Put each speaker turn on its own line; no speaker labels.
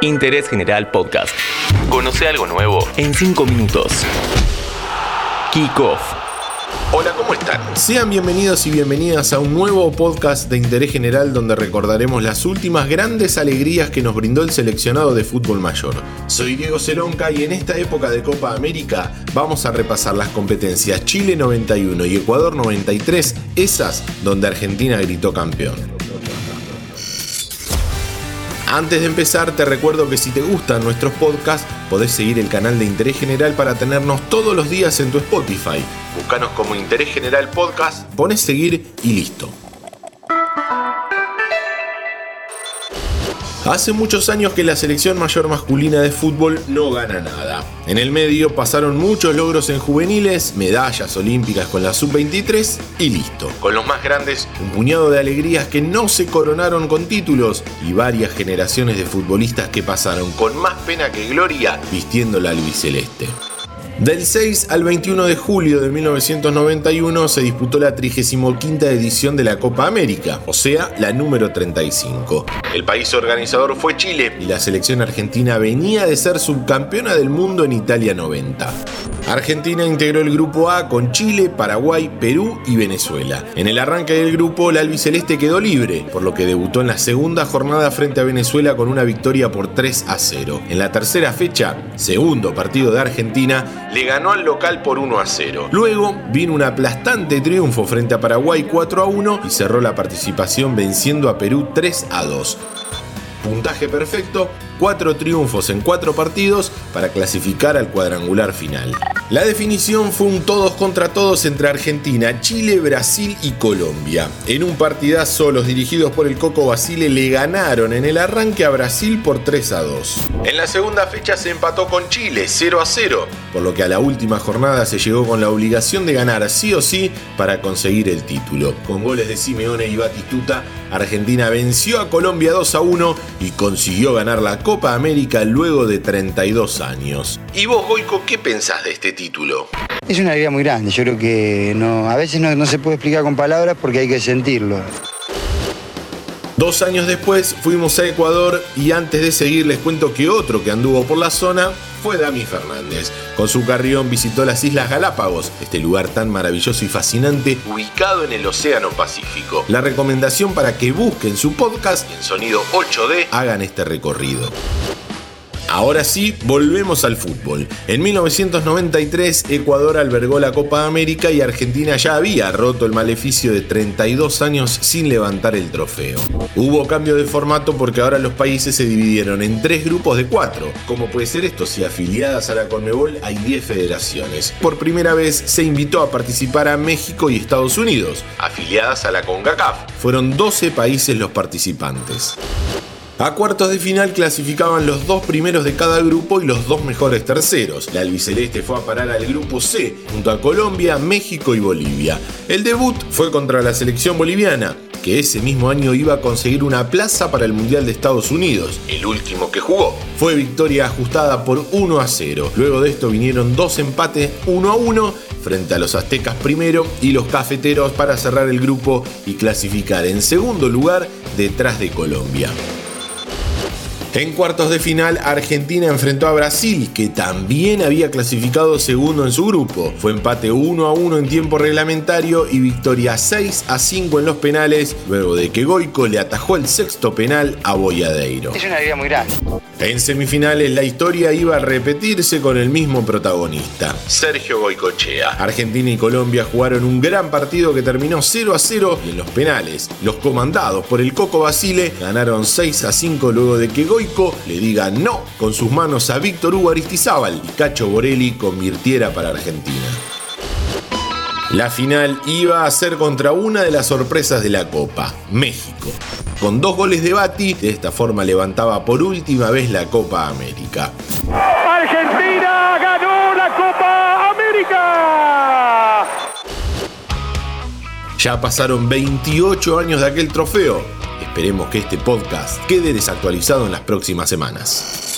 Interés General Podcast. Conoce algo nuevo en 5 minutos. Kick Off.
Hola, ¿cómo están? Sean bienvenidos y bienvenidas a un nuevo podcast de interés general donde recordaremos las últimas grandes alegrías que nos brindó el seleccionado de fútbol mayor. Soy Diego Celonca y en esta época de Copa América vamos a repasar las competencias Chile 91 y Ecuador 93, esas donde Argentina gritó campeón. Antes de empezar, te recuerdo que si te gustan nuestros podcasts, podés seguir el canal de Interés General para tenernos todos los días en tu Spotify. Búscanos como Interés General Podcast, pones seguir y listo. Hace muchos años que la selección mayor masculina de fútbol no gana nada. En el medio pasaron muchos logros en juveniles, medallas olímpicas con la sub-23 y listo. Con los más grandes, un puñado de alegrías que no se coronaron con títulos y varias generaciones de futbolistas que pasaron con más pena que gloria vistiendo la albiceleste. Del 6 al 21 de julio de 1991 se disputó la 35 edición de la Copa América, o sea, la número 35. El país organizador fue Chile y la selección argentina venía de ser subcampeona del mundo en Italia 90. Argentina integró el grupo A con Chile, Paraguay, Perú y Venezuela. En el arranque del grupo, la albiceleste quedó libre, por lo que debutó en la segunda jornada frente a Venezuela con una victoria por 3 a 0. En la tercera fecha, segundo partido de Argentina, le ganó al local por 1 a 0. Luego vino un aplastante triunfo frente a Paraguay 4 a 1 y cerró la participación venciendo a Perú 3 a 2 puntaje perfecto, cuatro triunfos en cuatro partidos para clasificar al cuadrangular final. La definición fue un todos contra todos entre Argentina, Chile, Brasil y Colombia. En un partidazo, los dirigidos por el Coco Basile le ganaron en el arranque a Brasil por 3 a 2. En la segunda fecha se empató con Chile 0 a 0, por lo que a la última jornada se llegó con la obligación de ganar sí o sí para conseguir el título. Con goles de Simeone y Batistuta, Argentina venció a Colombia 2 a 1 y consiguió ganar la Copa América luego de 32 años. ¿Y vos, Goico, qué pensás de este título?
Es una alegría muy grande, yo creo que no, a veces no, no se puede explicar con palabras porque hay que sentirlo.
Dos años después fuimos a Ecuador y antes de seguir les cuento que otro que anduvo por la zona fue Dami Fernández. Con su carrión visitó las Islas Galápagos, este lugar tan maravilloso y fascinante ubicado en el Océano Pacífico. La recomendación para que busquen su podcast en sonido 8D hagan este recorrido. Ahora sí, volvemos al fútbol. En 1993, Ecuador albergó la Copa América y Argentina ya había roto el maleficio de 32 años sin levantar el trofeo. Hubo cambio de formato porque ahora los países se dividieron en tres grupos de cuatro. ¿Cómo puede ser esto si afiliadas a la Conmebol hay 10 federaciones? Por primera vez se invitó a participar a México y Estados Unidos, afiliadas a la CONCACAF. Fueron 12 países los participantes. A cuartos de final clasificaban los dos primeros de cada grupo y los dos mejores terceros. La albiceleste fue a parar al grupo C, junto a Colombia, México y Bolivia. El debut fue contra la selección boliviana, que ese mismo año iba a conseguir una plaza para el Mundial de Estados Unidos, el último que jugó. Fue victoria ajustada por 1 a 0. Luego de esto vinieron dos empates 1 a 1 frente a los aztecas primero y los cafeteros para cerrar el grupo y clasificar en segundo lugar detrás de Colombia. En cuartos de final, Argentina enfrentó a Brasil, que también había clasificado segundo en su grupo. Fue empate 1 a 1 en tiempo reglamentario y victoria 6 a 5 en los penales, luego de que Goico le atajó el sexto penal a Boyadeiro.
Es una alegría muy grande.
En semifinales la historia iba a repetirse con el mismo protagonista, Sergio Goicochea. Argentina y Colombia jugaron un gran partido que terminó 0 a 0 y en los penales, los comandados por el Coco Basile ganaron 6 a 5 luego de que Goico le diga no con sus manos a Víctor Hugo Aristizábal y Cacho Borelli convirtiera para Argentina. La final iba a ser contra una de las sorpresas de la Copa, México. Con dos goles de Bati, de esta forma levantaba por última vez la Copa América.
Argentina ganó la Copa América.
Ya pasaron 28 años de aquel trofeo. Esperemos que este podcast quede desactualizado en las próximas semanas.